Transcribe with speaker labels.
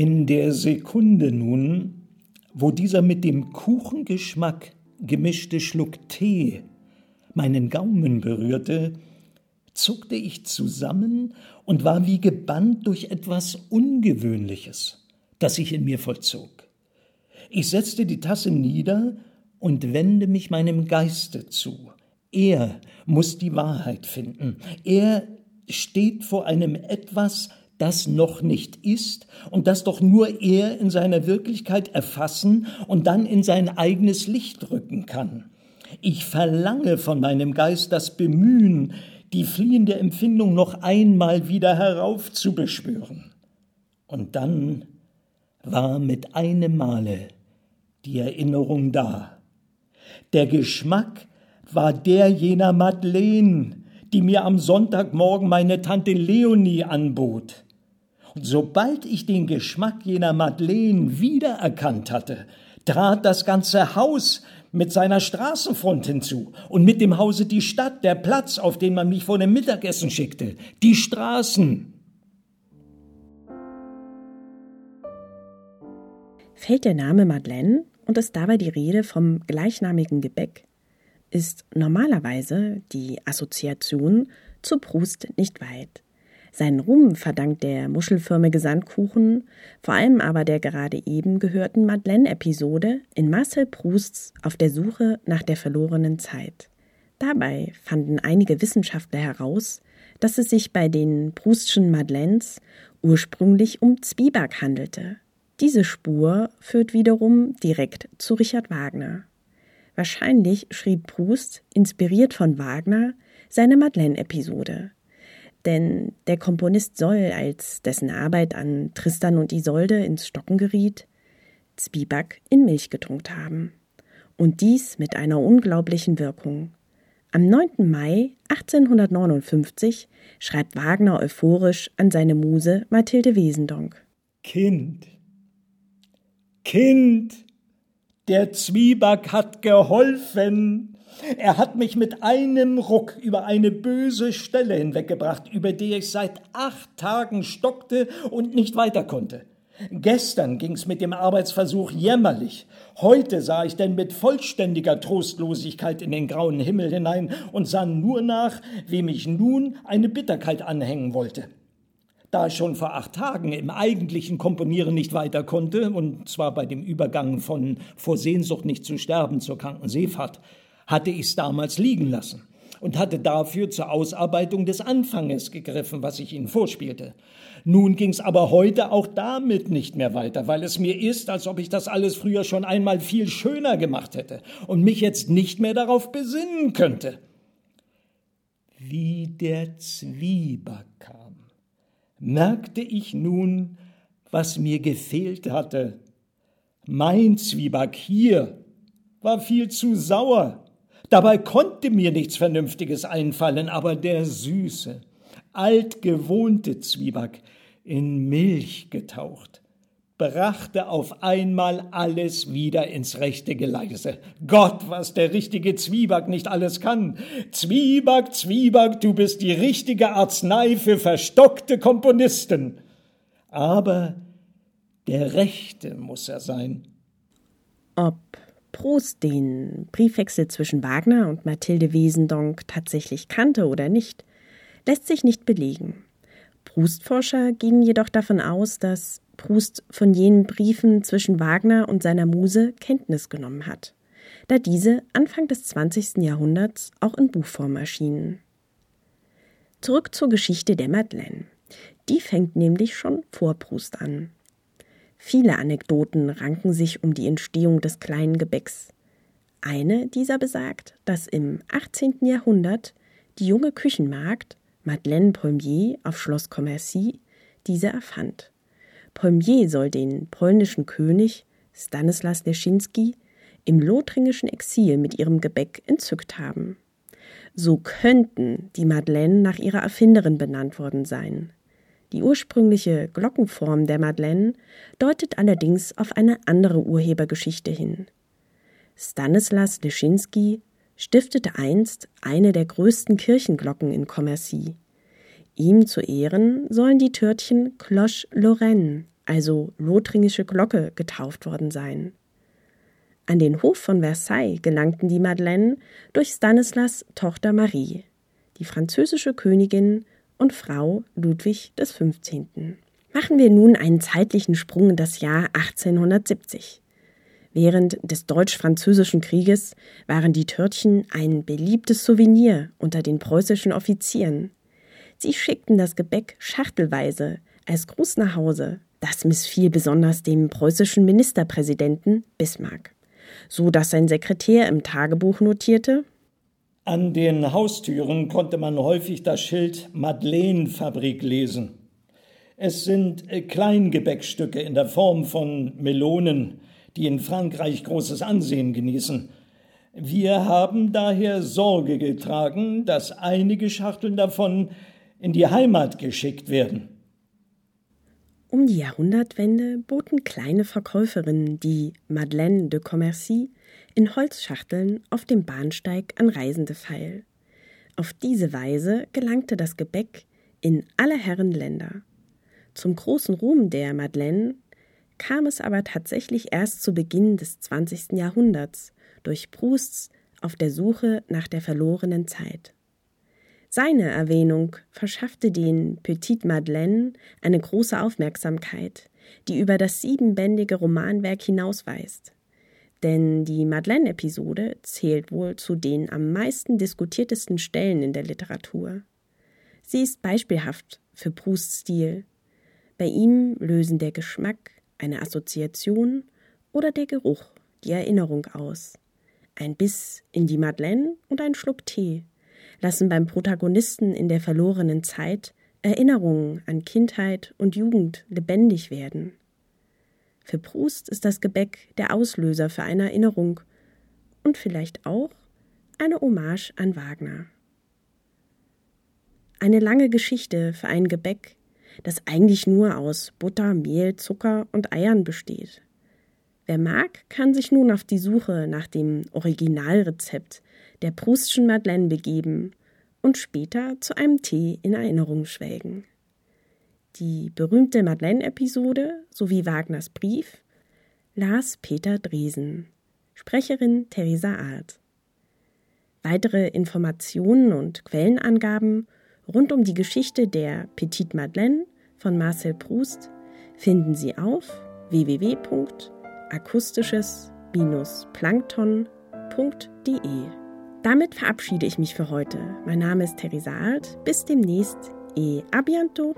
Speaker 1: In der Sekunde nun, wo dieser mit dem Kuchengeschmack gemischte Schluck Tee meinen Gaumen berührte, zuckte ich zusammen und war wie gebannt durch etwas Ungewöhnliches, das sich in mir vollzog. Ich setzte die Tasse nieder und wende mich meinem Geiste zu. Er muss die Wahrheit finden. Er steht vor einem etwas, das noch nicht ist und das doch nur er in seiner Wirklichkeit erfassen und dann in sein eigenes Licht rücken kann. Ich verlange von meinem Geist das Bemühen, die fliehende Empfindung noch einmal wieder heraufzubeschwören. Und dann war mit einem Male die Erinnerung da. Der Geschmack war der jener Madeleine, die mir am Sonntagmorgen meine Tante Leonie anbot. Und sobald ich den Geschmack jener Madeleine wiedererkannt hatte, trat das ganze Haus mit seiner Straßenfront hinzu und mit dem Hause die Stadt, der Platz, auf den man mich vor dem Mittagessen schickte, die Straßen.
Speaker 2: Fällt der Name Madeleine und ist dabei die Rede vom gleichnamigen Gebäck, ist normalerweise die Assoziation zu Proust nicht weit. Seinen Ruhm verdankt der muschelförmige Sandkuchen, vor allem aber der gerade eben gehörten Madeleine-Episode in Marcel Prousts Auf der Suche nach der verlorenen Zeit. Dabei fanden einige Wissenschaftler heraus, dass es sich bei den Proustschen Madeleines ursprünglich um Zwieback handelte. Diese Spur führt wiederum direkt zu Richard Wagner. Wahrscheinlich schrieb Proust, inspiriert von Wagner, seine Madeleine-Episode. Denn der Komponist soll, als dessen Arbeit an Tristan und Isolde ins Stocken geriet, Zwieback in Milch getrunken haben. Und dies mit einer unglaublichen Wirkung. Am 9. Mai 1859 schreibt Wagner euphorisch an seine Muse Mathilde Wesendonck.
Speaker 1: Kind, Kind, der Zwieback hat geholfen. Er hat mich mit einem Ruck über eine böse Stelle hinweggebracht, über die ich seit acht Tagen stockte und nicht weiter konnte. Gestern ging's mit dem Arbeitsversuch jämmerlich. Heute sah ich denn mit vollständiger Trostlosigkeit in den grauen Himmel hinein und sah nur nach, wie mich nun eine Bitterkeit anhängen wollte. Da ich schon vor acht Tagen im eigentlichen Komponieren nicht weiter konnte, und zwar bei dem Übergang von vor Sehnsucht nicht zu sterben zur kranken Seefahrt, hatte ich es damals liegen lassen und hatte dafür zur Ausarbeitung des Anfanges gegriffen, was ich Ihnen vorspielte. Nun ging's aber heute auch damit nicht mehr weiter, weil es mir ist, als ob ich das alles früher schon einmal viel schöner gemacht hätte und mich jetzt nicht mehr darauf besinnen könnte. Wie der Zwieback kam merkte ich nun, was mir gefehlt hatte. Mein Zwieback hier war viel zu sauer. Dabei konnte mir nichts Vernünftiges einfallen, aber der süße, altgewohnte Zwieback in Milch getaucht brachte auf einmal alles wieder ins rechte Geleise. Gott, was der richtige Zwieback nicht alles kann. Zwieback, Zwieback, du bist die richtige Arznei für verstockte Komponisten. Aber der Rechte muss er sein.
Speaker 2: Ob Proust den Briefwechsel zwischen Wagner und Mathilde Wesendonck tatsächlich kannte oder nicht, lässt sich nicht belegen. Proustforscher gehen jedoch davon aus, dass Proust von jenen Briefen zwischen Wagner und seiner Muse Kenntnis genommen hat, da diese Anfang des 20. Jahrhunderts auch in Buchform erschienen. Zurück zur Geschichte der Madeleine. Die fängt nämlich schon vor Proust an. Viele Anekdoten ranken sich um die Entstehung des kleinen Gebäcks. Eine dieser besagt, dass im 18. Jahrhundert die junge Küchenmagd Madeleine Pommier auf Schloss Commercy diese erfand. Polmier soll den polnischen König Stanislas Leszczynski im lothringischen Exil mit ihrem Gebäck entzückt haben. So könnten die Madeleine nach ihrer Erfinderin benannt worden sein. Die ursprüngliche Glockenform der Madeleine deutet allerdings auf eine andere Urhebergeschichte hin. Stanislas Leszczynski stiftete einst eine der größten Kirchenglocken in Commercy. Ihm zu Ehren sollen die Törtchen Cloche Lorraine also lothringische Glocke, getauft worden sein. An den Hof von Versailles gelangten die Madeleine durch Stanislas Tochter Marie, die französische Königin und Frau Ludwig XV. Machen wir nun einen zeitlichen Sprung in das Jahr 1870. Während des Deutsch-Französischen Krieges waren die Törtchen ein beliebtes Souvenir unter den preußischen Offizieren. Sie schickten das Gebäck schachtelweise als Gruß nach Hause. Das missfiel besonders dem preußischen Ministerpräsidenten Bismarck, so dass sein Sekretär im Tagebuch notierte:
Speaker 1: An den Haustüren konnte man häufig das Schild Madeleinefabrik lesen. Es sind Kleingebäckstücke in der Form von Melonen, die in Frankreich großes Ansehen genießen. Wir haben daher Sorge getragen, dass einige Schachteln davon in die Heimat geschickt werden.
Speaker 2: Um die Jahrhundertwende boten kleine Verkäuferinnen die Madeleine de Commercy in Holzschachteln auf dem Bahnsteig an Reisende feil. Auf diese Weise gelangte das Gebäck in alle Herren Länder. Zum großen Ruhm der Madeleine kam es aber tatsächlich erst zu Beginn des 20. Jahrhunderts durch Prousts Auf der Suche nach der verlorenen Zeit. Seine Erwähnung verschaffte den Petit Madeleine eine große Aufmerksamkeit, die über das siebenbändige Romanwerk hinausweist. Denn die Madeleine-Episode zählt wohl zu den am meisten diskutiertesten Stellen in der Literatur. Sie ist beispielhaft für Prousts Stil. Bei ihm lösen der Geschmack, eine Assoziation oder der Geruch, die Erinnerung aus. Ein Biss in die Madeleine und ein Schluck Tee lassen beim Protagonisten in der verlorenen Zeit Erinnerungen an Kindheit und Jugend lebendig werden. Für Proust ist das Gebäck der Auslöser für eine Erinnerung und vielleicht auch eine Hommage an Wagner. Eine lange Geschichte für ein Gebäck, das eigentlich nur aus Butter, Mehl, Zucker und Eiern besteht. Wer mag, kann sich nun auf die Suche nach dem Originalrezept der Proustschen Madeleine begeben und später zu einem Tee in Erinnerung schwelgen. Die berühmte Madeleine-Episode sowie Wagners Brief las Peter Dresen, Sprecherin Theresa Art. Weitere Informationen und Quellenangaben rund um die Geschichte der Petite Madeleine von Marcel Proust finden Sie auf www.akustisches-plankton.de. Damit verabschiede ich mich für heute. Mein Name ist Theresa Alt. Bis demnächst et à bientôt!